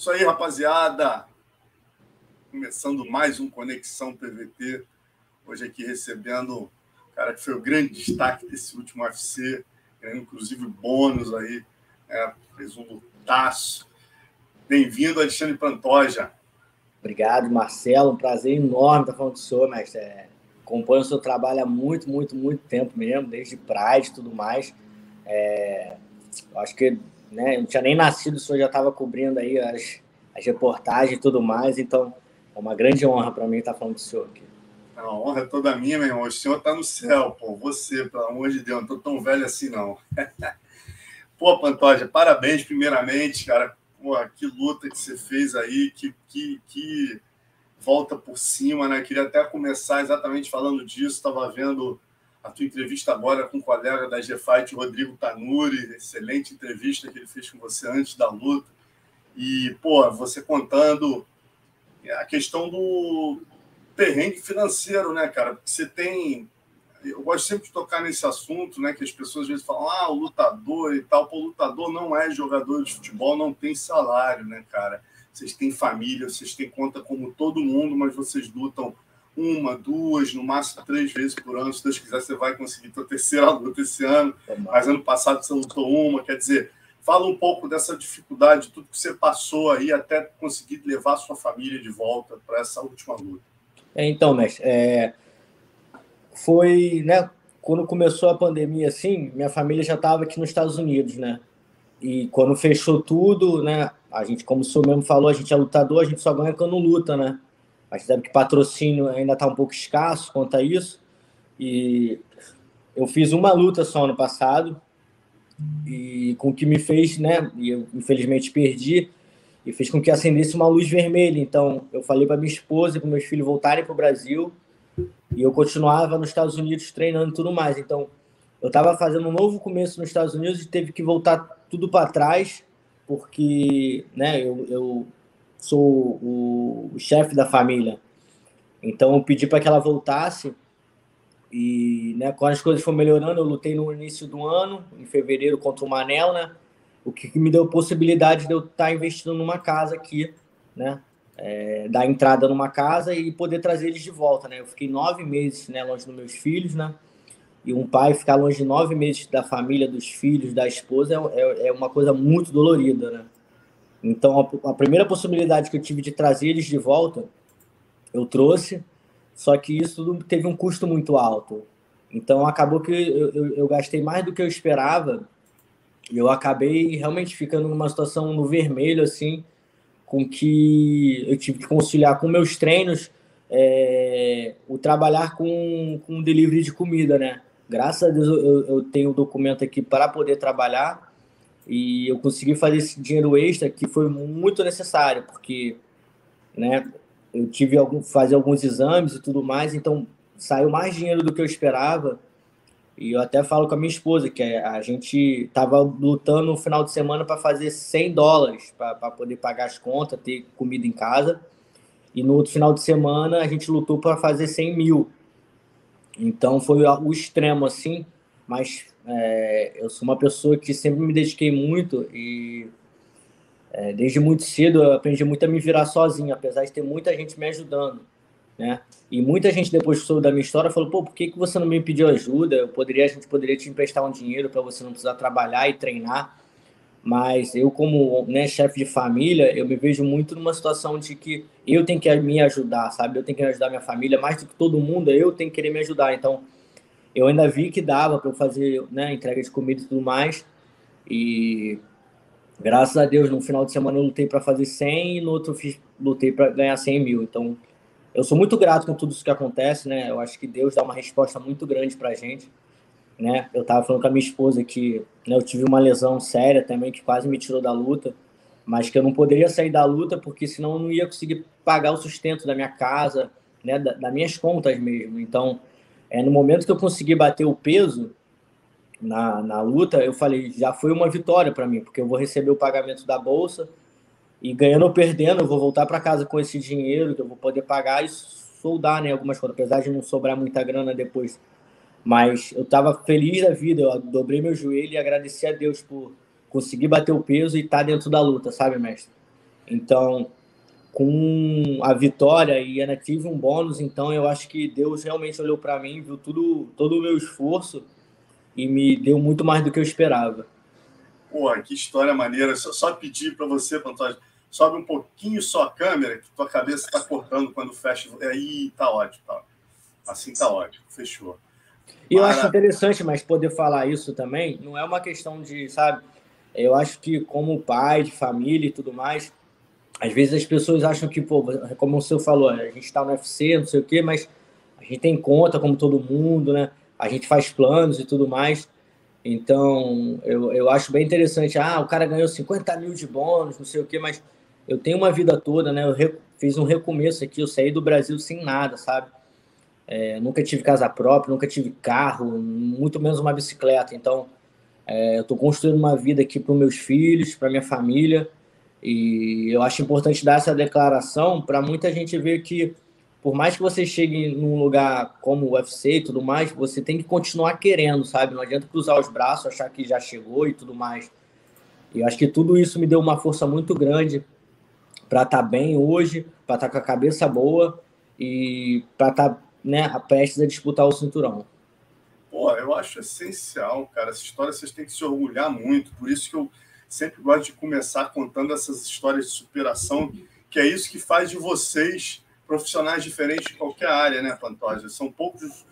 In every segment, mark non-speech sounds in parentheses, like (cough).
Isso aí, rapaziada. Começando mais um Conexão PVT. Hoje aqui recebendo o cara que foi o grande destaque desse último UFC, ganhando inclusive bônus aí, é, fez um lutaço. Bem-vindo, Alexandre Pantoja. Obrigado, Marcelo. Um prazer enorme estar falando com o senhor, mestre. É, acompanho o seu trabalho há muito, muito, muito tempo mesmo, desde Pride e tudo mais. É, acho que né? Eu não tinha nem nascido, o senhor já estava cobrindo aí as, as reportagens e tudo mais, então é uma grande honra para mim estar falando do senhor aqui. A honra é toda minha, meu irmão. O senhor está no céu, pô. Você, pelo amor de Deus, não estou tão velho assim, não. (laughs) pô, Pantoja, parabéns, primeiramente, cara. Pô, que luta que você fez aí, que, que, que volta por cima, né? Queria até começar exatamente falando disso. Estava vendo a tua entrevista agora com o colega da G-Fight, Rodrigo Tanuri, excelente entrevista que ele fez com você antes da luta. E, pô, você contando a questão do perrengue financeiro, né, cara? Porque você tem. Eu gosto sempre de tocar nesse assunto, né? Que as pessoas às vezes falam, ah, o lutador e tal. Pô, o lutador não é jogador de futebol, não tem salário, né, cara? Vocês têm família, vocês têm conta como todo mundo, mas vocês lutam uma, duas, no máximo três vezes por ano. Se Deus quiser, você vai conseguir tua terceira luta (laughs) esse ano. Mas ano passado você lutou uma. Quer dizer, fala um pouco dessa dificuldade, tudo que você passou aí até conseguir levar sua família de volta para essa última luta. É, então, mestre, é... foi, né? Quando começou a pandemia, assim, minha família já estava aqui nos Estados Unidos, né? E quando fechou tudo, né? A gente, como o senhor mesmo falou, a gente é lutador, a gente só ganha quando luta, né? A gente sabe que patrocínio ainda está um pouco escasso quanto a isso. E eu fiz uma luta só no passado, e com o que me fez, né? E eu infelizmente perdi, e fez com que acendesse uma luz vermelha. Então eu falei para minha esposa e para meus filhos voltarem para o Brasil, e eu continuava nos Estados Unidos treinando e tudo mais. Então eu estava fazendo um novo começo nos Estados Unidos e teve que voltar tudo para trás, porque né, eu, eu sou o, chefe da família. Então eu pedi para que ela voltasse e, né, quando as coisas foram melhorando, eu lutei no início do ano, em fevereiro, contra o Manel, né? O que me deu possibilidade de eu estar tá investindo numa casa aqui, né? É, dar entrada numa casa e poder trazer eles de volta, né? Eu fiquei nove meses, né, longe dos meus filhos, né? E um pai ficar longe nove meses da família, dos filhos, da esposa, é, é, é uma coisa muito dolorida, né? Então, a, a, primeira possibilidade que eu tive de trazer eles de volta, eu trouxe, só que isso teve um custo muito alto. Então, acabou que eu, eu, eu gastei mais do que eu esperava e eu acabei realmente ficando numa situação no vermelho, assim, com que eu tive que conciliar com meus treinos é, o trabalhar com, com delivery de comida, né? Graças a Deus eu, eu tenho o documento aqui para poder trabalhar, e eu consegui fazer esse dinheiro extra que foi muito necessário, porque né, eu tive algum, fazer alguns exames e tudo mais, então saiu mais dinheiro do que eu esperava. E eu até falo com a minha esposa que a gente estava lutando no final de semana para fazer 100 dólares para poder pagar as contas, ter comida em casa. E no outro final de semana a gente lutou para fazer 100 mil. Então foi o extremo assim, mas é, eu sou uma pessoa que sempre me dediquei muito e é, desde muito cedo eu aprendi muito a me virar sozinho, apesar de ter muita gente me ajudando, né? E muita gente depois que soube da minha história falou, pô, por que, que você não me pediu ajuda? Eu poderia, a gente poderia te emprestar um dinheiro para você não precisar trabalhar e treinar. Mas eu como né, chefe de família, eu me vejo muito numa situação de que eu tenho que me ajudar, sabe? Eu tenho que ajudar minha família mais do que todo mundo, eu tenho que querer me ajudar. Então, eu ainda vi que dava para eu fazer né, entrega de comida e tudo mais. E graças a Deus, no final de semana eu lutei para fazer 100 e no outro fiz, lutei para ganhar 100 mil. Então, eu sou muito grato com tudo isso que acontece, né? Eu acho que Deus dá uma resposta muito grande para a gente. Né? Eu estava falando com a minha esposa que né, eu tive uma lesão séria também que quase me tirou da luta, mas que eu não poderia sair da luta porque senão eu não ia conseguir pagar o sustento da minha casa, né, da, das minhas contas mesmo. Então, é, no momento que eu consegui bater o peso na, na luta, eu falei, já foi uma vitória para mim, porque eu vou receber o pagamento da bolsa e ganhando ou perdendo, eu vou voltar para casa com esse dinheiro que eu vou poder pagar e soldar né, algumas coisas, apesar de não sobrar muita grana depois. Mas eu estava feliz da vida, eu dobrei meu joelho e agradeci a Deus por conseguir bater o peso e estar tá dentro da luta, sabe, mestre? Então, com a vitória e ainda tive um bônus, então eu acho que Deus realmente olhou para mim, viu tudo, todo o meu esforço e me deu muito mais do que eu esperava. Porra, que história maneira. Só, só pedir para você, Pantoja, sobe um pouquinho só a câmera, que tua cabeça está cortando quando fecha. Aí tá ótimo, tá. Assim tá ótimo, fechou. E eu acho interessante, mas poder falar isso também não é uma questão de, sabe? Eu acho que como pai de família e tudo mais, às vezes as pessoas acham que, pô, como o senhor falou, a gente está no UFC, não sei o quê, mas a gente tem conta como todo mundo, né? A gente faz planos e tudo mais. Então, eu, eu acho bem interessante. Ah, o cara ganhou 50 mil de bônus, não sei o quê, mas eu tenho uma vida toda, né? Eu re, fiz um recomeço aqui, eu saí do Brasil sem nada, sabe? É, nunca tive casa própria, nunca tive carro, muito menos uma bicicleta. Então, é, eu estou construindo uma vida aqui para meus filhos, para minha família. E eu acho importante dar essa declaração para muita gente ver que, por mais que você chegue num lugar como o UFC e tudo mais, você tem que continuar querendo, sabe? Não adianta cruzar os braços, achar que já chegou e tudo mais. E eu acho que tudo isso me deu uma força muito grande para estar tá bem hoje, para estar tá com a cabeça boa e para estar tá né, prestes a disputar o cinturão. Pô, eu acho essencial, cara. Essa história vocês têm que se orgulhar muito. Por isso que eu sempre gosto de começar contando essas histórias de superação, que é isso que faz de vocês profissionais diferentes de qualquer área, né, Pantoja? São poucos,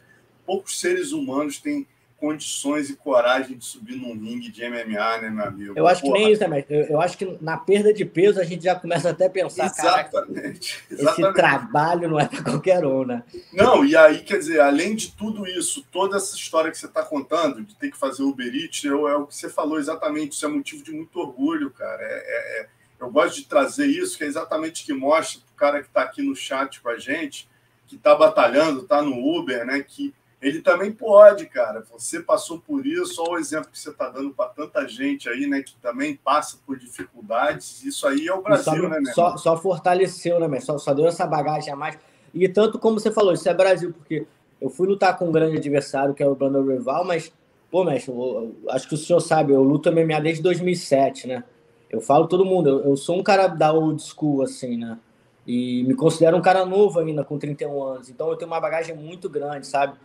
poucos seres humanos têm condições e coragem de subir num ringue de MMA, né, meu amigo? Eu acho Porra. que nem isso também. Eu, eu, acho que na perda de peso a gente já começa até a pensar, exatamente, exatamente. esse trabalho não é para qualquer um, né? Não, e aí, quer dizer, além de tudo isso, toda essa história que você está contando, de ter que fazer Uber Eats, é o que você falou exatamente, isso é motivo de muito orgulho, cara. É, é, é eu gosto de trazer isso, que é exatamente o que mostra para o cara que está aqui no chat com a gente, que está batalhando, está no Uber, né, que ele também pode, cara. Você passou por isso, olha o exemplo que você está dando para tanta gente aí, né, que também passa por dificuldades. Isso aí é o Brasil, só, né, meu só, só, fortaleceu, né, mas só, só deu essa bagagem a mais. E tanto como você falou, isso é Brasil, porque eu fui lutar com um grande adversário, que é o Brandon Rival, mas, pô, mestre, eu, eu, acho que o senhor sabe, eu luto MMA desde 2007, né? Eu falo todo mundo, eu, eu sou um cara da old school, assim, né? E me considero um cara novo ainda, com 31 anos. Então eu tenho uma bagagem muito grande, sabe?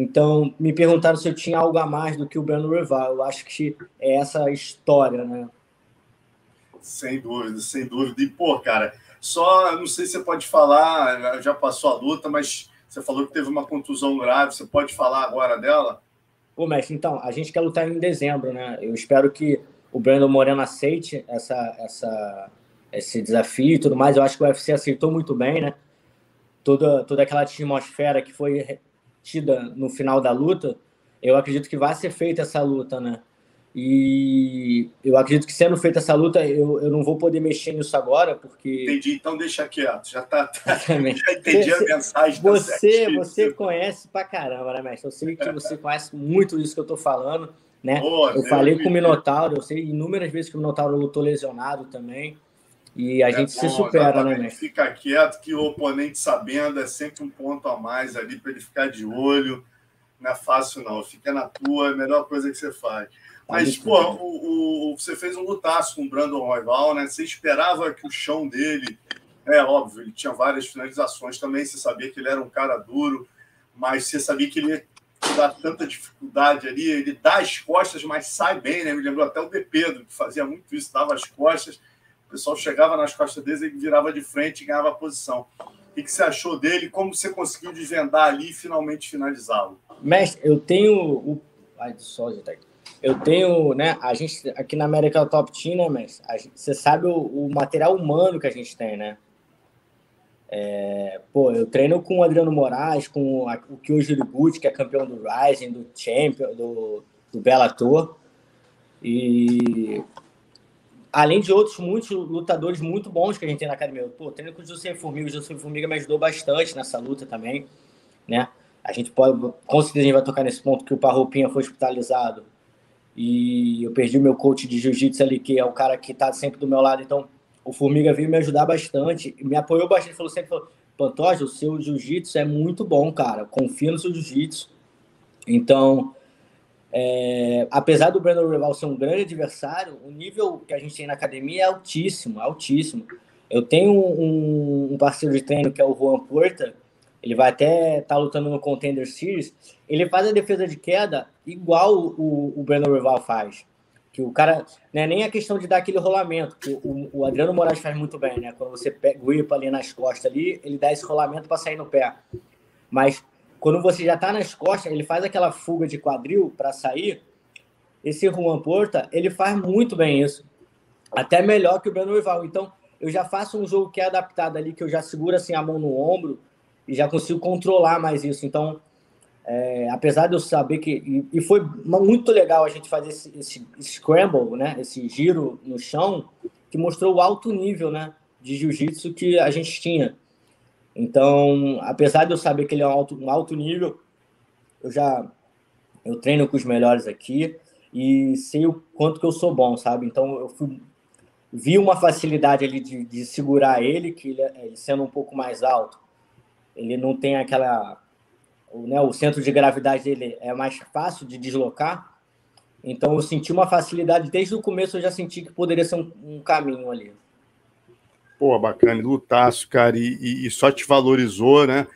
Então, me perguntaram se eu tinha algo a mais do que o Breno Rival. Eu acho que é essa história, né? Sem dúvida, sem dúvida. E, pô, cara, só, não sei se você pode falar, já passou a luta, mas você falou que teve uma contusão grave, você pode falar agora dela? Pô, mestre, então, a gente quer lutar em dezembro, né? Eu espero que o Brandon Moreno aceite essa, essa, esse desafio e tudo mais. Eu acho que o UFC aceitou muito bem, né? Toda, toda aquela atmosfera que foi tida no final da luta, eu acredito que vai ser feita essa luta, né? E eu acredito que sendo feita essa luta, eu, eu não vou poder mexer nisso agora, porque. Entendi, então deixa quieto, já tá. tá (laughs) (laughs) já entendi você, a mensagem. Tá você, você conhece pra caramba, né, mestre? Eu sei que você (laughs) conhece muito disso que eu tô falando, né? Oh, eu falei com o Minotauro, eu sei inúmeras vezes que o Minotauro lutou lesionado também. E a é gente bom, se supera, né, mestre? Fica quieto, que o oponente sabendo é sempre um ponto a mais ali para ele ficar de olho. Não é fácil, não. Fica na tua, é a melhor coisa que você faz. Mas, pô, o, o, você fez um lutaço com o Brandon Royval, né? Você esperava que o chão dele. É óbvio, ele tinha várias finalizações também. Você sabia que ele era um cara duro, mas você sabia que ele ia dar tanta dificuldade ali. Ele dá as costas, mas sai bem, né? Me lembrou até o De Pedro, que fazia muito isso, dava as costas o pessoal chegava nas costas dele, ele virava de frente e ganhava a posição. O que você achou dele? Como você conseguiu desvendar ali e finalmente finalizá-lo? Mestre, eu tenho o. Ai, só, tá eu tenho, né? A gente aqui na América Top Team, né, mestre? Gente, você sabe o, o, material humano que a gente tem, né? É, pô, eu treino com o Adriano Moraes, com a, o Kyoji Uriguchi, que é campeão do Rising, do Champion, do, do Bellator. E além de outros muitos lutadores muito bons que a gente tem na academia. Pô, treino com o José Formiga, o José Formiga me ajudou bastante nessa luta também, né? A gente pode, com certeza a gente vai tocar nesse ponto que o Parroupinha foi hospitalizado e eu perdi o meu coach de jiu-jitsu ali, que é o cara que tá sempre do meu lado, então o Formiga veio me ajudar bastante, me apoiou bastante, falou sempre, falou, Pantoja, o seu jiu-jitsu é muito bom, cara, confia no seu jiu-jitsu. Então, é, apesar do Brandon Rival ser um grande adversário, o nível que a gente tem na academia é altíssimo, altíssimo. Eu tenho um, um parceiro de treino que é o Juan Porta, ele vai até estar tá lutando no Contender Series, ele faz a defesa de queda igual o, o Brandon Rival faz. Que o cara, não é nem a questão de dar aquele rolamento, que o, o Adriano Moraes faz muito bem, né? Quando você pega, gripa ali nas costas ali, ele dá esse rolamento para sair no pé. Mas quando você já está nas costas, ele faz aquela fuga de quadril para sair. Esse Juan Porta, ele faz muito bem isso. Até melhor que o Brandon Rival. Então, eu já faço um jogo que é adaptado ali, que eu já seguro assim a mão no ombro e já consigo controlar mais isso. Então, é, apesar de eu saber que. E, e, foi muito legal a gente fazer esse, esse, scramble, né? Esse giro no chão, que mostrou o alto nível né, de jiu-jitsu que a gente tinha. Então, apesar de eu saber que ele é um alto, um alto nível, eu já eu treino com os melhores aqui e sei o quanto que eu sou bom, sabe? Então, eu fui vi uma facilidade ali de, de segurar ele, que ele, ele, sendo um pouco mais alto, ele não tem aquela. O, né, o centro de gravidade dele é mais fácil de deslocar. Então eu senti uma facilidade, desde o começo eu já senti que poderia ser um, um caminho ali. Pô, bacana, lutaço, cara, e, e, só te valorizou, né?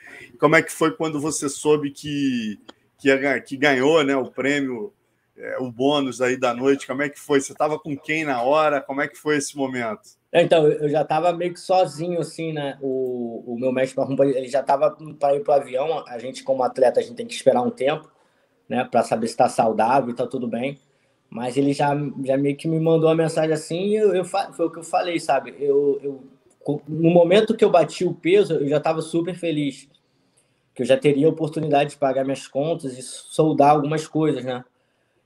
Como é que foi quando você soube que, que, que ganhou né, o prêmio é, o bônus aí da noite? Como é que foi? Você estava com quem na hora? Como é que foi esse momento? Então, eu já estava meio que sozinho, assim, né? O, o meu mestre Marrumba, ele já estava para ir para o avião. A gente, como atleta, a gente tem que esperar um tempo, né? Para saber se está saudável está tudo bem. Mas ele já, já meio que me mandou uma mensagem assim e eu, eu, foi o que eu falei, sabe? Eu, eu, no momento que eu bati o peso, eu já estava super feliz. Que eu já teria a oportunidade de pagar minhas contas e soldar algumas coisas, né?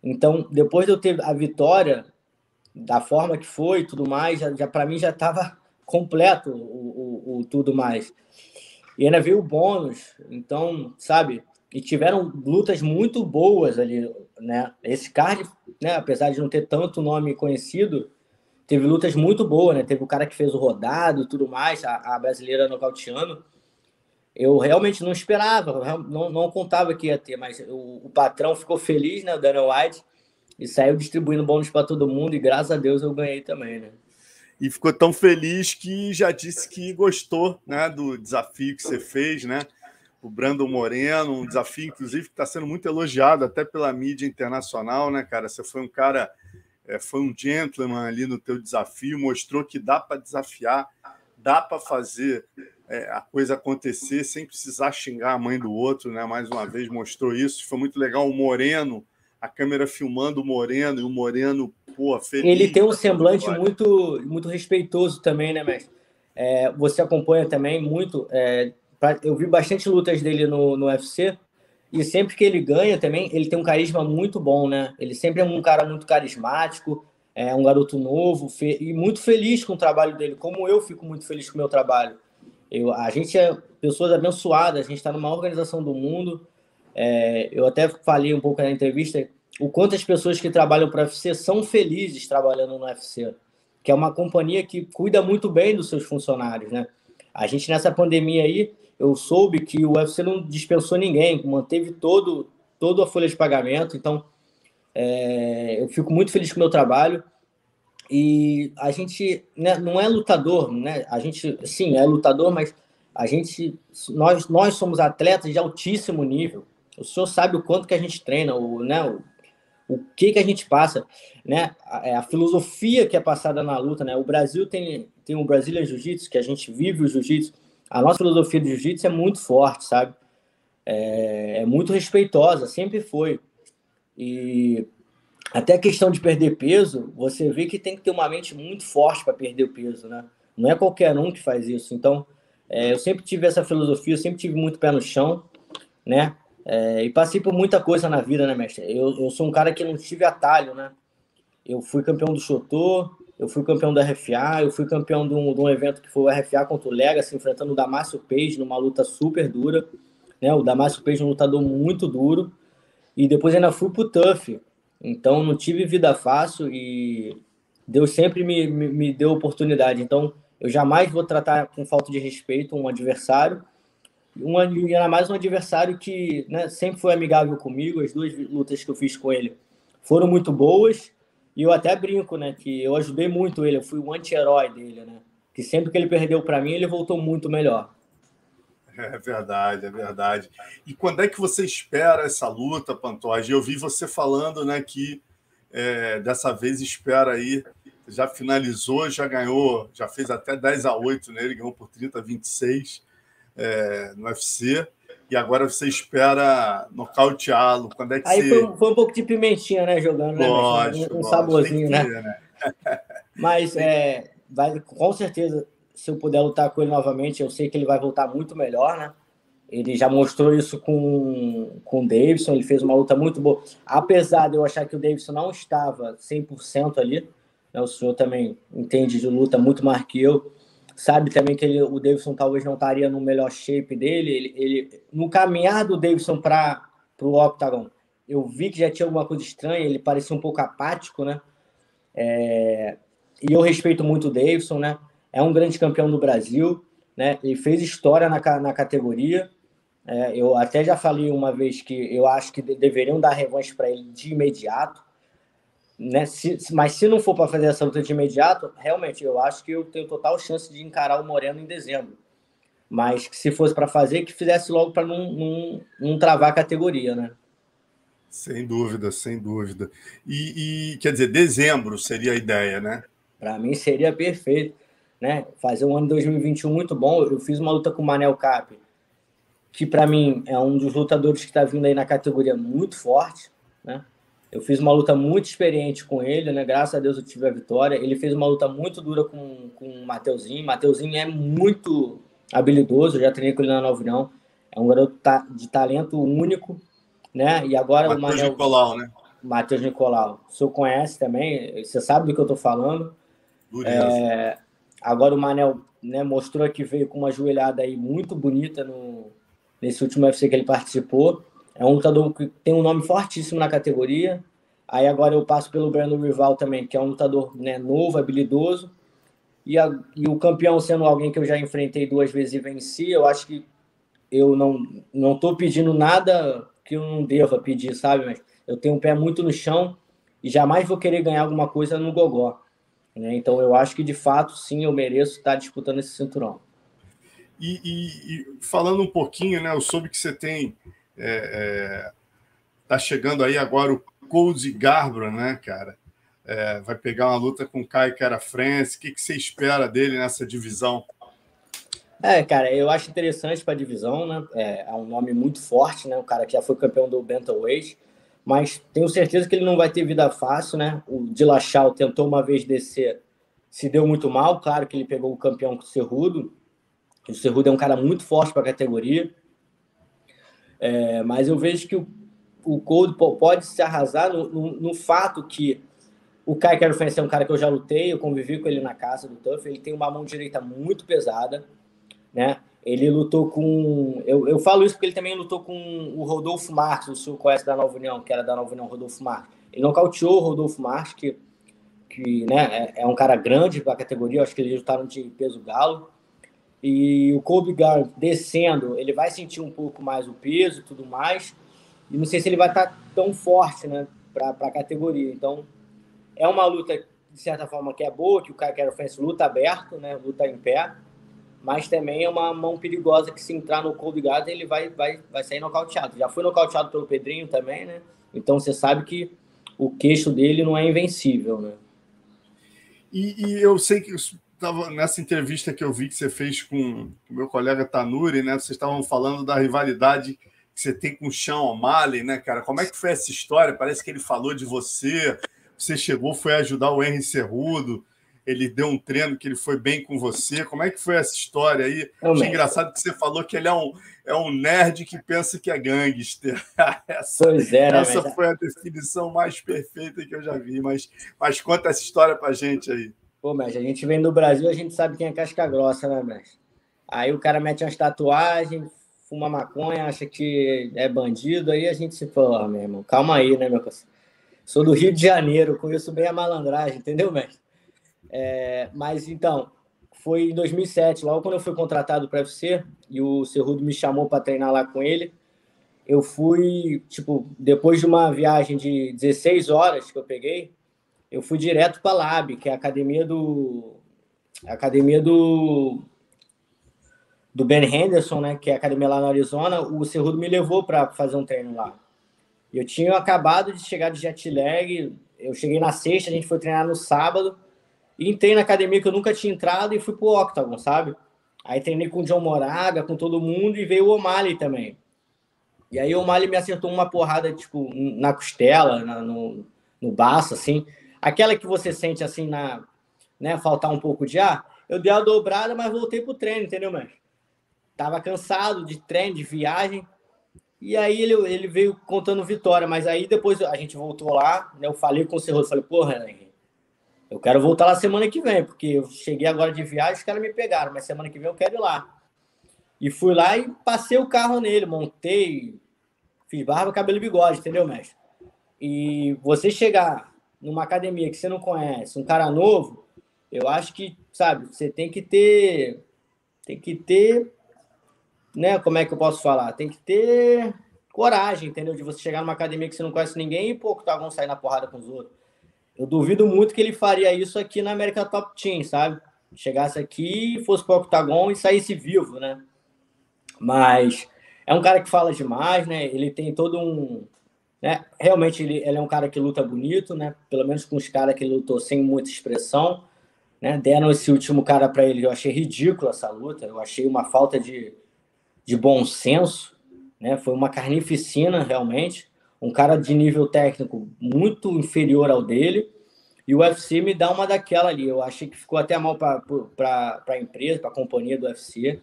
Então, depois de eu ter a vitória, da forma que foi tudo mais, já, já para mim já estava (laughs) completo o, o, o, tudo mais. E ainda veio o bônus, então, sabe? E tiveram lutas muito boas ali, né? Esse card, né, apesar de não ter tanto nome conhecido, teve lutas muito boas, né? Teve o cara que fez o rodado e tudo mais, a, a brasileira nocauteando eu realmente não esperava, não, não contava que ia ter, mas o, o patrão ficou feliz, né, o Daniel White, e saiu distribuindo bônus para todo mundo, e graças a Deus eu ganhei também, né? E ficou tão feliz que já disse que gostou né, do desafio que você fez, né? O Brandon Moreno, um desafio, inclusive, que está sendo muito elogiado até pela mídia internacional, né, cara? Você foi um cara, é, foi um gentleman ali no teu desafio, mostrou que dá para desafiar, dá para fazer é, a coisa acontecer sem precisar xingar a mãe do outro, né? Mais uma vez mostrou isso. Foi muito legal o Moreno, a câmera filmando o Moreno e o Moreno, pô, feliz. Ele tem um semblante muito, muito respeitoso também, né, mestre? É, você acompanha também muito. É, eu vi bastante lutas dele no, no UFC e sempre que ele ganha também, ele tem um carisma muito bom, né? Ele sempre é um cara muito carismático, é um garoto novo e muito feliz com o trabalho dele, como eu fico muito feliz com o meu trabalho. Eu, a gente é pessoas abençoadas, a gente está numa organização do mundo. É, eu até falei um pouco na entrevista o quanto as pessoas que trabalham para o UFC são felizes trabalhando no UFC, que é uma companhia que cuida muito bem dos seus funcionários, né? A gente nessa pandemia aí, eu soube que o UFC não dispensou ninguém, manteve todo toda a folha de pagamento, então é, eu fico muito feliz com o meu trabalho. E a gente né, não é lutador, né? A gente, sim, é lutador, mas a gente, nós, nós somos atletas de altíssimo nível. O senhor sabe o quanto que a gente treina, o, né, o, o que que a gente passa, né? A, é a, filosofia que é passada na luta, né? O Brasil tem tem o Brazilian Jiu-Jitsu, que a gente vive o Jiu-Jitsu. A nossa filosofia do Jiu-Jitsu é muito forte, sabe? É, é muito respeitosa, sempre foi. E até a questão de perder peso, você vê que tem que ter uma mente muito forte para perder o peso, né? Não é qualquer um que faz isso. Então, é, eu sempre tive essa filosofia, eu sempre tive muito pé no chão, né? É, e passei por muita coisa na vida, né, mestre? Eu, eu sou um cara que não tive atalho, né? Eu fui campeão do Chotô, eu fui campeão da RFA, eu fui campeão de um, de um evento que foi o RFA contra o Legacy, enfrentando o Damasio Page numa luta super dura, né? O Damasio Page é um lutador muito duro. E depois ainda fui pro TUF, então, não tive vida fácil e Deus sempre me, me, me deu oportunidade. Então, eu jamais vou tratar com falta de respeito um adversário. Um, ainda mais um adversário que né, sempre foi amigável comigo. As duas lutas que eu fiz com ele foram muito boas. E eu até brinco, né? Que eu ajudei muito ele. Eu fui o anti-herói dele, né? que sempre que ele perdeu para mim, ele voltou muito melhor. (laughs) É verdade, é verdade. E quando é que você espera essa luta, Pantoja? Eu vi você falando né, que é, dessa vez espera aí, já finalizou, já ganhou, já fez até 10 a 8 nele, ganhou por 30 a 26 é, no UFC. E agora você espera nocauteá-lo. Quando é que Aí você... foi, foi, um pouco de pimentinha, né? Jogando, né? Lógico, um, um saborzinho, né? Ter, né? (laughs) Mas é, vai, com certeza se eu puder lutar com ele novamente, eu sei que ele vai voltar muito melhor, né? Ele já mostrou isso com, com o Davidson, ele fez uma luta muito boa. Apesar de eu achar que o Davidson não estava 100% ali, né? o senhor também entende de luta muito mais que eu, sabe também que ele, o Davidson talvez não estaria no melhor shape dele. Ele, ele no caminhar do Davidson para o Octagon, eu vi que já tinha alguma coisa estranha, ele parecia um pouco apático, né? É, e eu respeito muito o Davidson, né? é um grande campeão do Brasil, né? Ele fez história na, na categoria. É, eu até já falei uma vez que eu acho que deveriam dar revanche para ele de imediato. Né? Se, mas se não for para fazer essa luta de imediato, realmente eu acho que eu tenho total chance de encarar o Moreno em dezembro. Mas que se fosse para fazer, que fizesse logo para não, não, não travar a categoria, né? Sem dúvida, sem dúvida. E, e quer dizer, dezembro seria a ideia, né? Para mim seria perfeito né? Fazer um ano de 2021 muito bom. Eu fiz uma luta com o Manel Cap, que para mim é um dos lutadores que está vindo aí na categoria muito forte, né? Eu fiz uma luta muito experiente com ele, né? Graças a Deus eu tive a vitória. Ele fez uma luta muito dura com, com o Mateuzinho. Mateuzinho é muito habilidoso, eu já treinei com ele na Nova União. É um garoto de talento único, né? E agora Mateus o Manel... Nicolau, né? Matheus Nicolau. O senhor conhece também, você sabe do que eu estou falando. É, Agora o Manel né, mostrou que veio com uma joelhada aí muito bonita no, nesse último UFC que ele participou. É um lutador que tem um nome fortíssimo na categoria. Aí agora eu passo pelo Brandon Rival também, que é um lutador né, novo, habilidoso. E, a, e o campeão sendo alguém que eu já enfrentei duas vezes e venci, eu acho que eu não não estou pedindo nada que eu não deva pedir, sabe? Mas eu tenho um pé muito no chão e jamais vou querer ganhar alguma coisa no gogó. Né? Então, eu acho que de fato, sim, eu mereço estar disputando esse cinturão. E, e, e falando um pouquinho, né? Eu soube que você tem. É, é, tá chegando aí agora o Cody Garbrandt, né, cara? É, vai pegar uma luta com o Kai Cara France. O que, que você espera dele nessa divisão? É, cara, eu acho interessante para a divisão, né? É, é, um nome muito forte, né? O cara que já foi campeão do Bantamweight mas tenho certeza que ele não vai ter vida fácil, né? O Dilachal tentou uma vez descer, se deu muito mal, claro que ele pegou o campeão com o Cerrudo. O Cerrudo é um cara muito forte para a categoria. É, mas eu vejo que o, o Cold pode se arrasar no, no, no fato que o Kai Quero é um cara que eu já lutei, eu convivi com ele na casa do Tuff, ele tem uma mão direita muito pesada, né? Ele lutou com. Eu, eu falo isso porque ele também lutou com o Rodolfo Marques, o senhor conhece da Nova União, que era da Nova União, Rodolfo Marques. Ele nocauteou o Rodolfo Marques, que, que né, é, é um cara grande para a categoria, acho que eles lutaram de peso galo. E o Kobe Gar descendo, ele vai sentir um pouco mais o peso tudo mais. E não sei se ele vai estar tão forte né, para a categoria. Então, é uma luta, de certa forma, que é boa, que o cara quer ofensa luta aberto, né, luta em pé mas também é uma mão perigosa que se entrar no cold guard ele vai, vai, vai sair nocauteado. Já foi nocauteado pelo Pedrinho também, né? Então você sabe que o queixo dele não é invencível, né? E, e eu sei que estava nessa entrevista que eu vi que você fez com o meu colega Tanuri, né? Vocês estavam falando da rivalidade que você tem com o Sean O'Malley, né, cara? Como é que foi essa história? Parece que ele falou de você, você chegou, foi ajudar o Henry Cerrudo ele deu um treino que ele foi bem com você. Como é que foi essa história aí? Achei engraçado que você falou que ele é um, é um nerd que pensa que é gangster. (laughs) essa pois é, né, essa foi a definição mais perfeita que eu já vi. Mas, mas conta essa história pra gente aí. Pô, mas a gente vem do Brasil, a gente sabe quem é casca grossa, né, mestre? Aí o cara mete umas tatuagens, fuma maconha, acha que é bandido, aí a gente se fala, meu irmão, calma aí, né, meu parceiro? Sou do Rio de Janeiro, conheço bem a malandragem, entendeu, mestre? É, mas então, foi em 2007, logo quando eu fui contratado para UFC e o Cerrudo me chamou para treinar lá com ele. Eu fui, tipo, depois de uma viagem de 16 horas que eu peguei, eu fui direto para a Lab, que é a academia do, a academia do do Ben Henderson, né, que é a academia lá no Arizona, o Cerrudo me levou para fazer um treino lá. Eu tinha acabado de chegar de jet lag, eu cheguei na sexta, a gente foi treinar no sábado, e entrei na academia que eu nunca tinha entrado e fui pro Octagon, sabe? Aí treinei com o John Moraga, com todo mundo, e veio o O'Malley também. E aí o O'Malley me acertou uma porrada, tipo, na costela, na, no, no baço, assim. Aquela que você sente, assim, na, né, faltar um pouco de ar. Eu dei a dobrada, mas voltei pro treino, entendeu, mestre? Tava cansado de treino, de viagem. E aí ele, ele veio contando vitória, mas aí depois a gente voltou lá, né? Eu falei com o Cerroso, falei, porra, eu quero voltar lá semana que vem, porque eu cheguei agora de viagem, os caras me pegaram, mas semana que vem eu quero ir lá. E fui lá e passei o carro nele, montei, fiz barba, cabelo e bigode, entendeu, mestre? E você chegar numa academia que você não conhece, um cara novo, eu acho que, sabe, você tem que ter tem que ter né? Como é que eu posso falar? Tem que ter coragem, entendeu? De você chegar numa academia que você não conhece ninguém e pô, tá, vão sair na porrada com os outros. Eu duvido muito que ele faria isso aqui na América Top Team, sabe? Chegasse aqui, fosse pro octagon e saísse vivo, né? Mas é um cara que fala demais, né? Ele tem todo um. Né? Realmente ele, ele é um cara que luta bonito, né? Pelo menos com os caras que lutou sem muita expressão. Né? Deram esse último cara para ele, eu achei ridículo essa luta, eu achei uma falta de, de bom senso, né? Foi uma carnificina realmente, um cara de nível técnico muito inferior ao dele. E o UFC me dá uma daquela ali. Eu achei que ficou até mal para a empresa, para a companhia do UFC.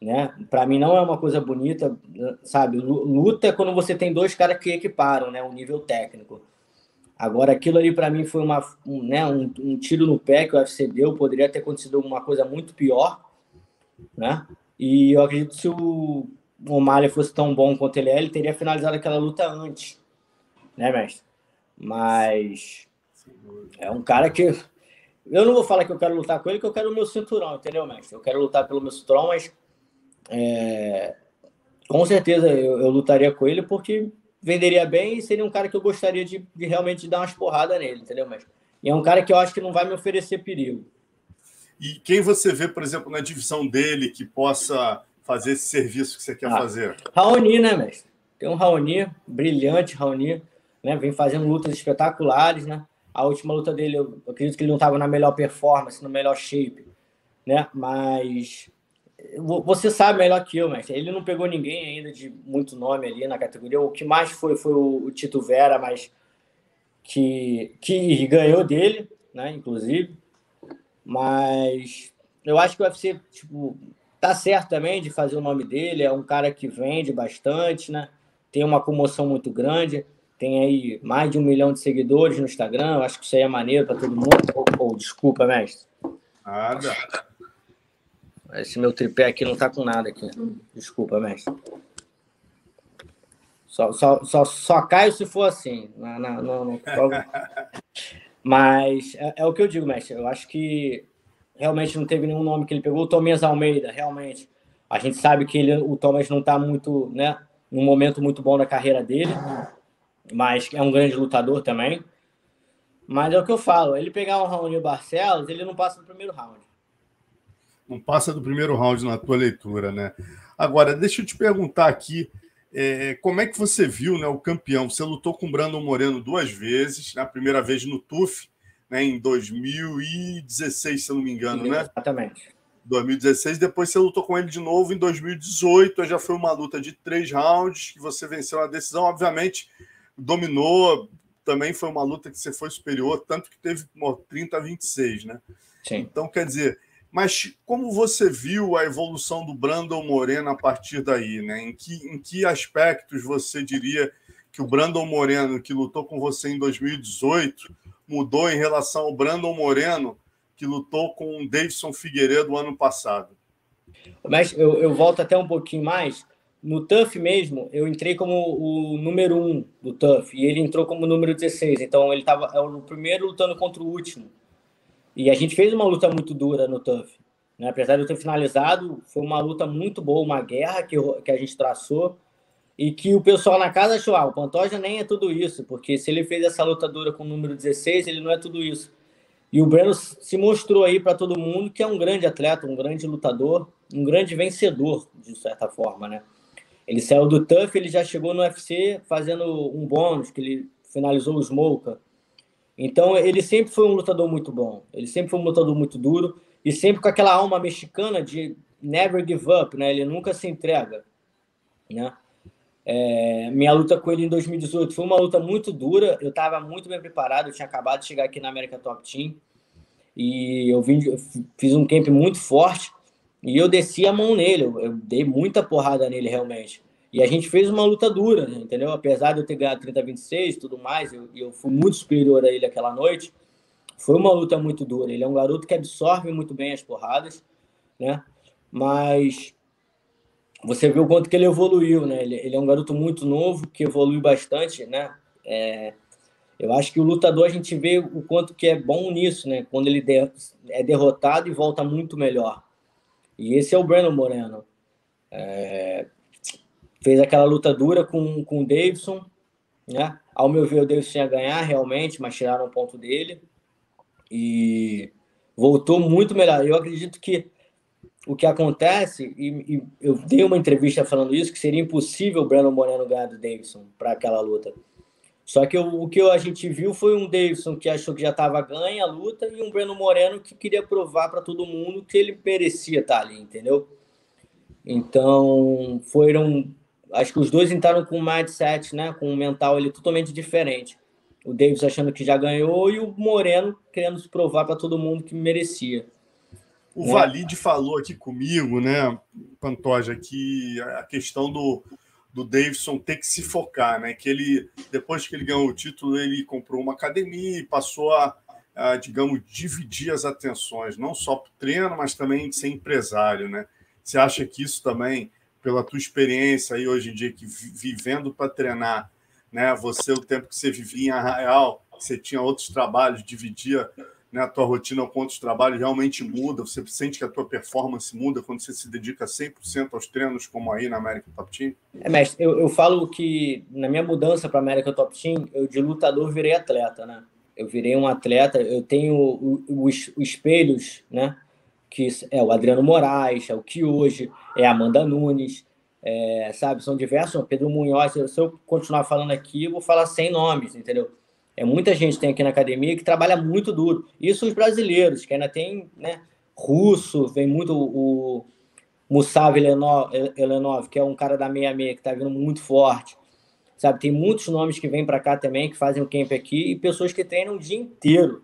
Né? Para mim não é uma coisa bonita, sabe? Luta é quando você tem dois caras que equiparam, né? O nível técnico. Agora aquilo ali para mim foi uma, um, né? Um, um, tiro no pé que o UFC deu. Poderia ter acontecido alguma coisa muito pior, né? E eu acredito que se o O'Malley fosse tão bom quanto ele é, ele teria finalizado aquela luta antes, né, mestre? Mas é um cara que eu não vou falar que eu quero lutar com ele, que eu quero o meu cinturão, entendeu, mestre? Eu quero lutar pelo meu cinturão, mas é... com certeza eu, eu, lutaria com ele porque venderia bem e seria um cara que eu gostaria de, de realmente dar umas porradas nele, entendeu? E é um cara que eu acho que não vai me oferecer perigo. E quem você vê, por exemplo, na divisão dele que possa fazer esse serviço que você quer ah, fazer? Raoni, né, mestre? Tem um Raoni, brilhante Raoni, né? Vem fazendo lutas espetaculares, né? A última luta dele, eu acredito que ele não estava na melhor performance, no melhor shape, né? Mas você sabe melhor que eu, mestre. Ele não pegou ninguém ainda de muito nome ali na categoria. O que mais foi foi o, Tito Vera, mas que, que ganhou dele, né? Inclusive. Mas eu acho que o UFC, tipo, tá certo também de fazer o nome dele. É um cara que vende bastante, né? Tem uma comoção muito grande. Tem aí mais de um milhão de seguidores no Instagram. Eu acho que isso aí é maneiro para todo mundo. Oh, oh, desculpa, mestre. Nada. Esse meu tripé aqui não tá com nada aqui. Desculpa, mestre. Só, só, só, só caio se for assim. Não, não. (laughs) Mas é, é, o que eu digo, mestre. Eu acho que realmente não teve nenhum nome que ele pegou. O Tomias Almeida, realmente. A gente sabe que ele, o Thomas não está muito, né, num momento muito bom da carreira dele, mas é um grande lutador também. Mas é o que eu falo, ele pegar um Raoni Barcelos, ele não passa do primeiro round. Não passa do primeiro round na tua leitura, né? Agora, deixa eu te perguntar aqui, é, como é que você viu né, o campeão? Você lutou com o Brandon Moreno duas vezes, na né, primeira vez no TUF, né, em 2016, se eu não me engano, Sim, né? Exatamente. 2016, depois você lutou com ele de novo em 2018, já foi uma luta de três rounds, que você venceu na decisão, obviamente dominou, também foi uma luta que você foi superior, tanto que teve 30 a 26, né? Sim. Então, quer dizer, mas como você viu a evolução do Brandon Moreno a partir daí, né? Em que, em que aspectos você diria que o Brandon Moreno, que lutou com você em 2018, mudou em relação ao Brandon Moreno, que lutou com o Davidson Figueiredo ano passado? Mas eu, eu volto até um pouquinho mais. No TUF mesmo, eu entrei como o número um do TUF e ele entrou como número 16. Então ele estava é o primeiro lutando contra o último. E a gente fez uma luta muito dura no TUF. Né? Apesar de eu ter finalizado, foi uma luta muito boa, uma guerra que, que a gente traçou e que o pessoal na casa achou, ah, o Pantoja nem é tudo isso, porque se ele fez essa luta dura com o número 16, ele não é tudo isso. E o Breno se mostrou aí para todo mundo que é um grande atleta, um grande lutador, um grande vencedor, de certa forma, né? Ele saiu do TUF, ele já chegou no UFC fazendo um bônus, que ele finalizou o Smoker. Então, ele sempre foi um lutador muito bom. Ele sempre foi um lutador muito duro e sempre com aquela alma mexicana de never give up, né? Ele nunca se entrega, né? É, minha luta com ele em 2018 foi uma luta muito dura. Eu estava muito bem preparado. Eu tinha acabado de chegar aqui na América Top Team e eu, vim, eu fiz um camp muito forte e eu desci a mão nele. Eu, eu, dei muita porrada nele realmente. E a gente fez uma luta dura, né, entendeu? Apesar de eu ter ganhado 30-26 e tudo mais, eu, eu fui muito superior a ele aquela noite. Foi uma luta muito dura. Ele é um garoto que absorve muito bem as porradas, né? Mas você vê o quanto que ele evoluiu, né? Ele, ele é um garoto muito novo, que evolui bastante, né? É, eu acho que o lutador a gente vê o quanto que é bom nisso, né? Quando ele é derrotado e volta muito melhor. E esse é o Breno Moreno. É, fez aquela luta dura com, com o Davidson, né? Ao meu ver, o Davidson ia ganhar realmente, mas tiraram um ponto dele. E voltou muito melhor. Eu acredito que o que acontece, e, e, eu dei uma entrevista falando isso, que seria impossível o Brandon Moreno ganhar do Davidson para aquela luta. Só que o, o que a gente viu foi um Davidson que achou que já estava ganha a luta e um Breno Moreno que queria provar para todo mundo que ele merecia estar tá ali, entendeu? Então, foram. Acho que os dois entraram com um mindset, né? Com um mental ali totalmente diferente. O Davis achando que já ganhou e o Moreno querendo se provar para todo mundo que merecia. O né? Valide falou aqui comigo, né, Pantoja, que a questão do, do Davidson ter que se focar, né? Que ele, depois que ele ganhou o título, ele comprou uma academia e passou a, a digamos, dividir as atenções, não só para o treino, mas também de ser empresário, né? Você acha que isso também, pela tua experiência aí hoje em dia, que vivendo para treinar, né? Você, o tempo que você vivia em Arraial, você tinha outros trabalhos, dividia né, a tua rotina com outros trabalhos realmente muda, você sente que a tua performance muda quando você se dedica 100% aos treinos, como aí na América Top Team? É, mestre, eu, eu falo que na minha mudança para a América Top Team, eu de lutador virei atleta, né? Eu virei um atleta, eu tenho os, os espelhos, né? Que é o Adriano Moraes, é o que hoje é a Amanda Nunes, é, sabe? São diversos, Pedro Munhoz. Se eu continuar falando aqui, eu vou falar sem nomes, entendeu? É muita gente tem aqui na academia que trabalha muito duro. Isso os brasileiros, que ainda tem, né? Russo, vem muito o Mussav Elenov, que é um cara da 66 que está vindo muito forte. Sabe, tem muitos nomes que vêm para cá também, que fazem o camp aqui, e pessoas que treinam o dia inteiro,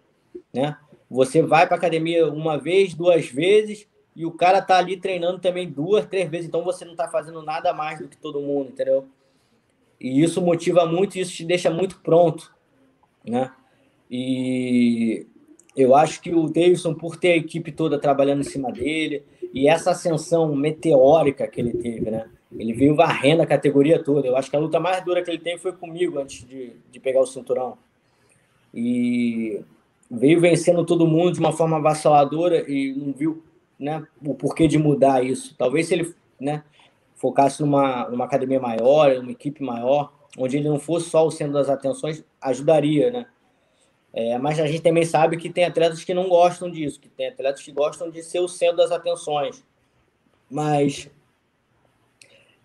né? Você vai para academia uma vez, duas vezes, e o cara tá ali treinando também duas, três vezes, então você não tá fazendo nada mais do que todo mundo, entendeu? E isso motiva muito, isso te deixa muito pronto né? E eu acho que o Davidson, por ter a equipe toda trabalhando em cima dele, e essa ascensão meteórica que ele teve, né? Ele veio varrendo a categoria toda. Eu acho que a luta mais dura que ele teve foi comigo antes de, de pegar o cinturão. E veio vencendo todo mundo de uma forma avassaladora e não viu né, o porquê de mudar isso. Talvez se ele né, focasse numa, numa academia maior, numa equipe maior, onde ele não fosse só o centro das atenções, ajudaria, né? É, mas a gente também sabe que tem atletas que não gostam disso, que tem atletas que gostam de ser o centro das atenções. Mas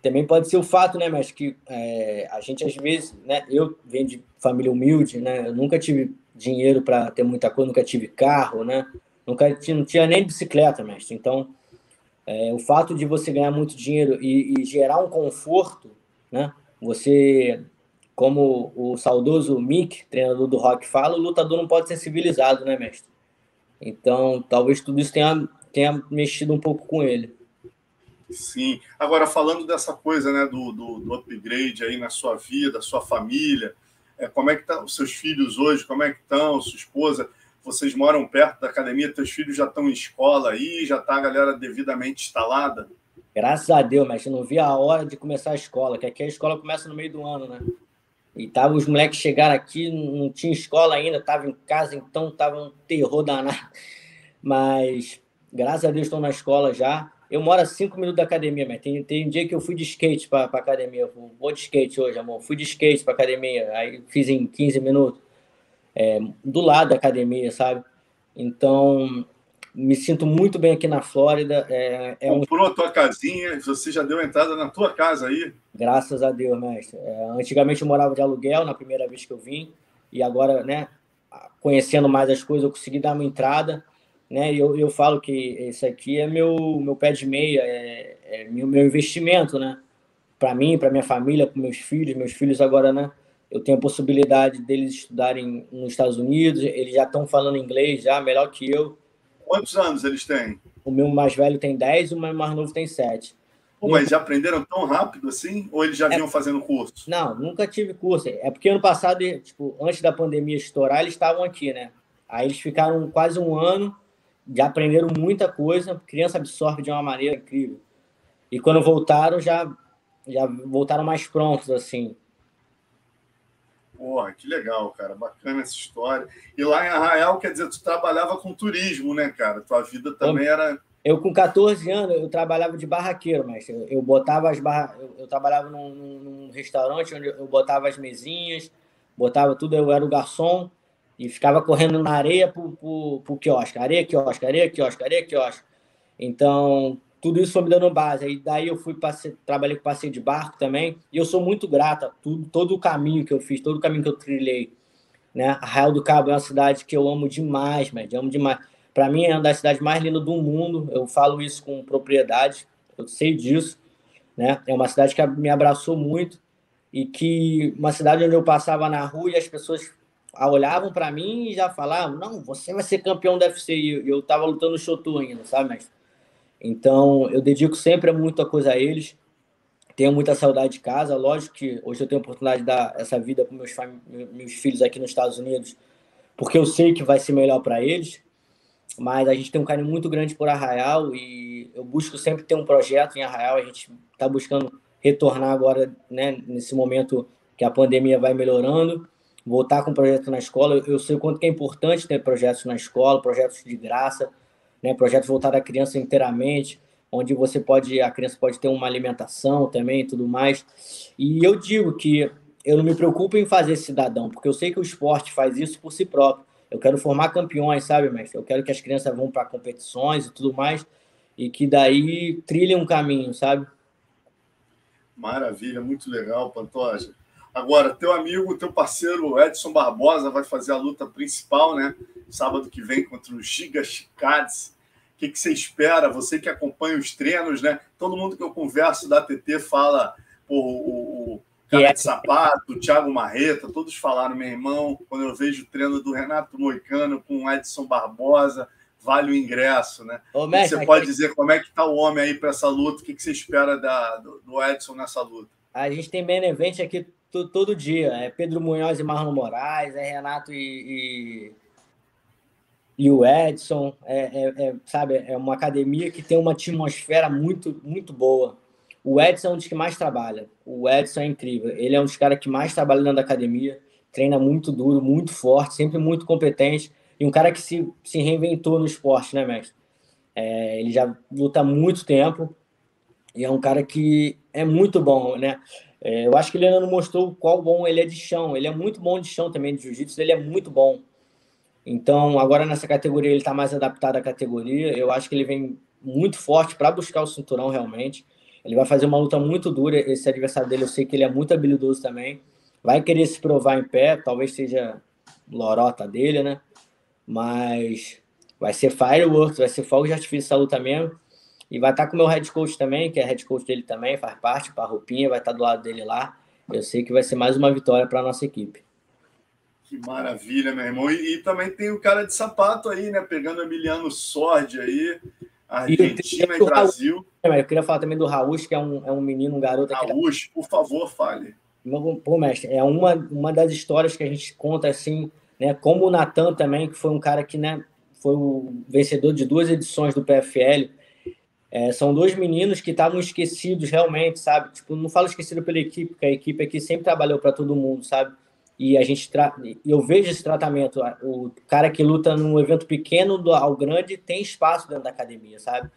também pode ser o fato, né, mas que é, a gente às vezes, né, eu venho de família humilde, né, eu nunca tive dinheiro para ter muita coisa, nunca tive carro, né, nunca não tinha nem bicicleta, mestre. Então, é, o fato de você ganhar muito dinheiro e, e gerar um conforto, né, você, como o saudoso Mick, treinador do rock, fala, o lutador não pode ser civilizado, né, mestre? Então, talvez tudo isso tenha, tenha mexido um pouco com ele. Sim. Agora, falando dessa coisa né, do, do, do upgrade aí na sua vida, sua família, é, como é que estão tá, os seus filhos hoje? Como é que estão? Sua esposa? Vocês moram perto da academia? Teus filhos já estão em escola aí? Já está a galera devidamente instalada? Graças a Deus, mas eu não vi a hora de começar a escola, que aqui a escola começa no meio do ano, né? E tava, os moleques chegaram aqui, não tinha escola ainda, tava em casa, então tava um terror danado. Mas graças a Deus estão na escola já. Eu moro a cinco minutos da academia, mas tem, tem um dia que eu fui de skate para a academia. vou de skate hoje, amor. Fui de skate para academia, aí fiz em 15 minutos. É, do lado da academia, sabe? Então, me sinto muito bem aqui na Flórida. É, é Comprou um... a tua casinha, você já deu entrada na tua casa aí? Graças a Deus, mestre. É, antigamente eu morava de aluguel na primeira vez que eu vim, e agora, né, conhecendo mais as coisas, eu consegui dar uma entrada. Né, eu, eu falo que esse aqui é meu, meu pé de meia, é, é meu, meu investimento, né? Para mim, para minha família, para meus filhos. Meus filhos agora, né? Eu tenho a possibilidade deles estudarem nos Estados Unidos, eles já estão falando inglês, já melhor que eu. Quantos anos eles têm? O meu mais velho tem 10 e o meu mais novo tem 7. Pô, mas já aprenderam tão rápido assim? Ou eles já é... vinham fazendo curso? Não, nunca tive curso. É porque ano passado, tipo, antes da pandemia estourar, eles estavam aqui, né? Aí eles ficaram quase um ano, já aprenderam muita coisa. Criança absorve de uma maneira incrível. E quando voltaram, já, já voltaram mais prontos, assim. Porra, que legal, cara. Bacana essa história. E lá em Arraial, quer dizer, tu trabalhava com turismo, né, cara? Tua vida também era. Eu, com 14 anos, eu trabalhava de barraqueiro, mas eu, eu botava as barra... eu, eu trabalhava num, num, restaurante onde eu botava as mesinhas, botava tudo, eu era o garçom e ficava correndo na areia pro, pro quiosque. Areia, quiosque, areia, quiosque, areia, quiosque. Então, tudo isso foi me dando base. Aí daí eu fui passe... trabalhei com passeio de barco também. E eu sou muito grata tudo, todo o caminho que eu fiz, todo o caminho que eu trilhei. Né? Arraial do Cabo é uma cidade que eu amo demais, mas amo demais. Para mim é uma das cidades mais lindas do mundo. Eu falo isso com propriedade. Eu sei disso, né? É uma cidade que me abraçou muito e que uma cidade onde eu passava na rua e as pessoas olhavam para mim e já falavam: "Não, você vai ser campeão da UFC". E eu estava lutando no Shotu ainda, sabe, mestre? Então, eu dedico sempre muita coisa a eles. Tenho muita saudade de casa. Lógico que hoje eu tenho a oportunidade de dar essa vida para meus, meus filhos aqui nos Estados Unidos, porque eu sei que vai ser melhor para eles. Mas a gente tem um carinho muito grande por Arraial e eu busco sempre ter um projeto em Arraial. A gente está buscando retornar agora, né, nesse momento que a pandemia vai melhorando, voltar com um projeto na escola. Eu sei o quanto é importante ter projetos na escola, projetos de graça né, projetos voltados à criança inteiramente, onde você pode, a criança pode ter uma alimentação também e tudo mais. E eu digo que eu não me preocupo em fazer cidadão, porque eu sei que o esporte faz isso por si próprio. Eu quero formar campeões, sabe, mestre? Eu quero que as crianças vão para competições e tudo mais, e que daí trilhem um caminho, sabe? Maravilha, muito legal, Pantoja. Agora, teu amigo, teu parceiro Edson Barbosa vai fazer a luta principal, né? Sábado que vem contra o Giga Chicades. O que, que você espera? Você que acompanha os treinos, né? Todo mundo que eu converso da TT fala, pô, o, o cara de sapato, o Thiago Marreta, todos falaram, meu irmão, quando eu vejo o treino do Renato Moicano com o Edson Barbosa, vale o ingresso, né? Ô, mestre, você pode dizer como é que tá o homem aí para essa luta? O que, que você espera da, do, do Edson nessa luta? A gente tem bem evento aqui todo, dia. É Pedro Munhoz e Marlon Moraes, é Renato e, e e o Edson, é, é, é, sabe, é uma academia que tem uma atmosfera muito, muito boa. O Edson é um dos que mais trabalha. O Edson é incrível. Ele é um dos caras que mais trabalha dentro da academia, treina muito duro, muito forte, sempre muito competente. E um cara que se, se reinventou no esporte, né, mestre? É, ele já luta há muito tempo e é um cara que é muito bom, né? É, eu acho que ele ainda não mostrou qual bom ele é de chão. Ele é muito bom de chão também, de jiu-jitsu, ele é muito bom. Então, agora nessa categoria ele está mais adaptado à categoria. Eu acho que ele vem muito forte para buscar o cinturão realmente. Ele vai fazer uma luta muito dura. Esse adversário dele, eu sei que ele é muito habilidoso também. Vai querer se provar em pé, talvez seja lorota dele, né? Mas vai ser fireworks, vai ser fogo de artifício essa luta mesmo. E vai estar com o meu head coach também, que é head coach dele também, faz parte, para a roupinha, vai estar do lado dele lá. Eu sei que vai ser mais uma vitória para a nossa equipe. Que maravilha, meu irmão. E, e, também tem o cara de sapato aí, né? Pegando Emiliano Sordi aí, Argentina e, e Brasil. Raul, eu queria falar também do Raul, que é um, é um menino, um garoto. Raul, por favor, fale. Pô, mestre, é uma, uma das histórias que a gente conta assim, né? Como o Natan também, que foi um cara que, né? Foi o vencedor de duas edições do PFL. É, são dois meninos que estavam esquecidos realmente, sabe? Tipo, não falo esquecido pela equipe, porque a equipe aqui sempre trabalhou para todo mundo, sabe? e a gente tra... eu vejo esse tratamento o cara que luta num evento pequeno ao grande tem espaço dentro da academia sabe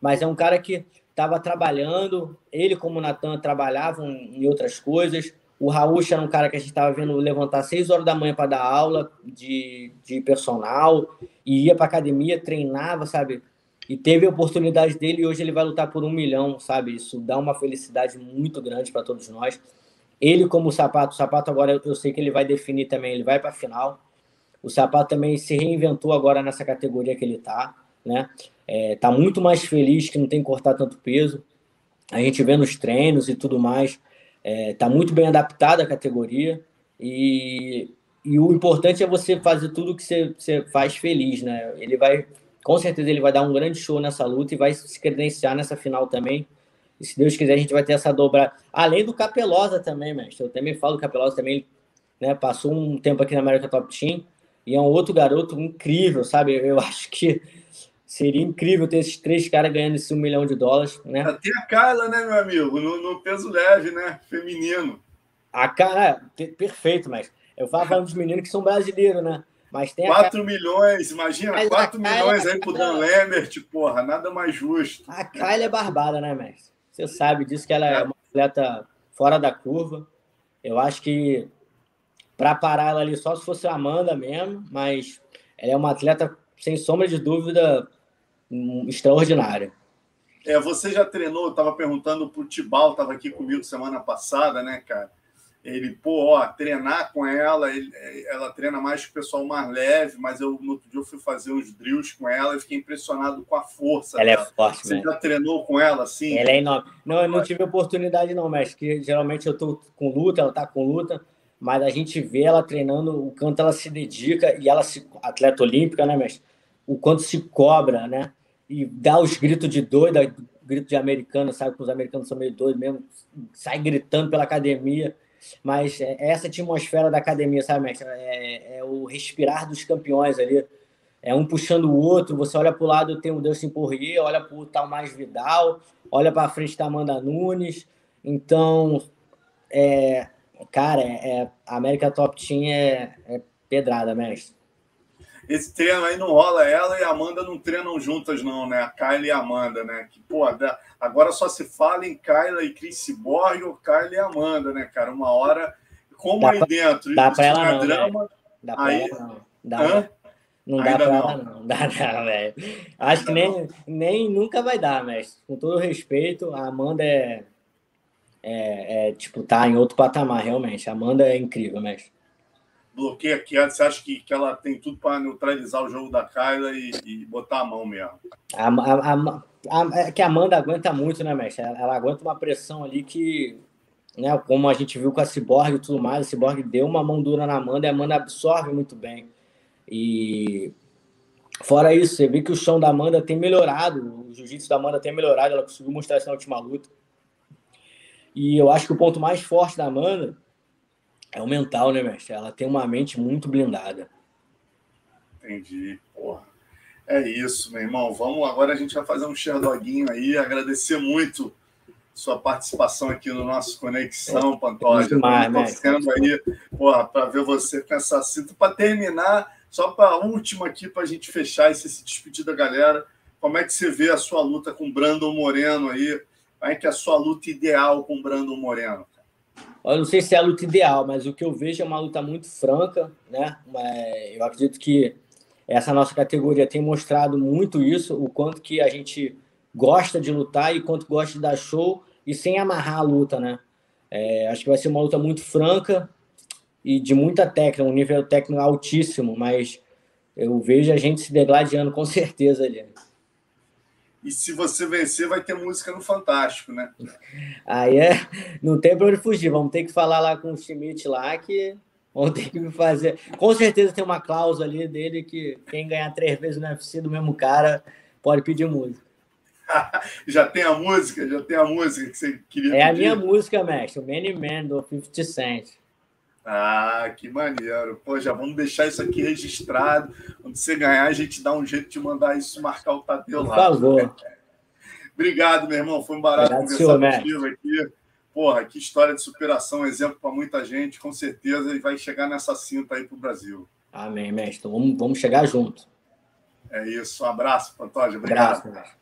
mas é um cara que estava trabalhando ele como o Natan trabalhavam em outras coisas O Raul era um cara que a gente estava vendo levantar 6 horas da manhã para dar aula de, de personal, e ia para academia, treinava, sabe? E teve a oportunidade dele e hoje ele vai lutar por um milhão, sabe? Isso dá uma felicidade muito grande para todos nós. Ele, como o sapato, o sapato agora eu sei que ele vai definir também, ele vai para a final. O sapato também se reinventou agora nessa categoria que ele está, né? É, tá muito mais feliz que não tem que cortar tanto peso. A gente vê nos treinos e tudo mais é, tá muito bem adaptada a categoria e, e o importante é você fazer tudo que você, você faz feliz, né? Ele vai, com certeza, ele vai dar um grande show nessa luta e vai se credenciar nessa final também. E se Deus quiser, a gente vai ter essa dobra. Além do Capelosa também, mestre. Eu também falo do Capelosa também, né? Passou um tempo aqui na América Top Team e é um outro garoto incrível, sabe? Eu (laughs) acho que Seria incrível ter esses três caras ganhando esse um milhão de dólares, né? Tem a Carla, né, meu amigo? No, no peso leve, né? Feminino. A cara, é, perfeito, mas eu falo falando dos meninos que são brasileiros, né? Mas tem 4 milhões, imagina, mas 4 milhões aí pro Dan Lambert, porra, nada mais justo. A Kyla é barbada, né, mestre? Você sabe disso que ela é, é uma atleta fora da curva. Eu acho que para parar ela ali só se fosse a Amanda mesmo, mas ela é uma atleta sem sombra de dúvida extraordinária. É, você já treinou, eu estava perguntando para o Tibal, estava aqui comigo semana passada, né, cara? Ele, pô, ó, treinar com ela, ele, ela treina mais com o pessoal mais leve, mas eu no outro dia eu fui fazer uns drills com ela e fiquei impressionado com a força. Ela é dela. é forte, Você né? já treinou com ela assim? Ela é enorme. Não, eu não tive oportunidade, não, mas que geralmente eu tô com luta, ela tá com luta, mas a gente vê ela treinando, o quanto ela se dedica, e ela se atleta olímpica, né, mestre? O quanto se cobra, né? e dá os gritos de doida, grito de americano, sabe que os americanos são meio doidos mesmo, sai gritando pela academia. Mas é essa atmosfera da academia, sabe, mestre? É, é o respirar dos campeões ali. É um puxando o outro. Você olha para o lado, tem o Dustin Poirier, olha para o Talmaz Vidal, olha para frente da Amanda Nunes. Então, é, cara, é, a América Top Team é, é pedrada, mestre esse treino aí não rola. Ela e a Amanda não treinam juntas, não, né? A Kylie e a Amanda, né? Que, pô, agora só se fala em Kyla e Chris Borg ou Kylie e Amanda, né, cara? Uma hora, como dá aí pra, dentro, dá pra ela não, drama. Dá pra aí, ela não. Dá, não dá Ainda pra não. ela, não. (laughs) Dá não, velho. Acho Ainda que nem, nem nunca vai dar, mas com todo respeito, a Amanda é, é, é, tipo, tá em outro patamar, realmente. A Amanda é incrível, mestre bloqueia aqui, você acha que, que ela tem tudo para neutralizar o jogo da Kyla e, e botar a mão mesmo? A, a, a, é que a Amanda aguenta muito, né, mestre? Ela, ela, aguenta uma pressão ali que, né, como a gente viu com a Cyborg e tudo mais, a Cyborg deu uma mão dura na Amanda e a Amanda absorve muito bem. E fora isso, você vê que o chão da Amanda tem melhorado, o jiu-jitsu da Amanda tem melhorado, ela conseguiu mostrar isso na última luta. E eu acho que o ponto mais forte da Amanda é o mental, né, mestre? Ela tem uma mente muito blindada. Entendi. Porra. É isso, meu irmão. Vamos agora a gente vai fazer um Sherdoguinho aí. Agradecer muito sua participação aqui no nosso Conexão, é, Pantoja. Torcendo aí, porra, para ver você com essa cinta. Para terminar, só para a última aqui, para a gente fechar e se despedir da galera. Como é que você vê a sua luta com Brandon Moreno aí? Como é que é a sua luta ideal com Brandon Moreno? Eu não sei se é a luta ideal, mas o que eu vejo é uma luta muito franca, né? Eu acredito que essa nossa categoria tem mostrado muito isso, o quanto que a gente gosta de lutar e quanto gosta de dar show e sem amarrar a luta, né? É, acho que vai ser uma luta muito franca e de muita técnica, um nível técnico altíssimo, mas eu vejo a gente se degladiando com certeza ali. E se você vencer, vai ter música no Fantástico, né? Aí é. Não tem para onde fugir. Vamos ter que falar lá com o Schmidt lá que vão ter que me fazer. Com certeza tem uma cláusula ali dele que quem ganhar três vezes no UFC do mesmo cara pode pedir música. (laughs) já tem a música? Já tem a música que você queria É pedir? a minha música, mestre. O Many Man do 50 Cent. Ah, que maneiro. Pô, já vamos deixar isso aqui registrado. Quando você ganhar, a gente dá um jeito de mandar isso marcar o Tadeu lá. Por favor. (laughs) Obrigado, meu irmão. Foi um barato Obrigado, conversar contigo aqui. Porra, que história de superação, exemplo para muita gente, com certeza, e vai chegar nessa cinta aí para o Brasil. Amém, mestre. Vamos, vamos chegar junto. É isso. Um abraço, Pantoja. Obrigado. Abraço,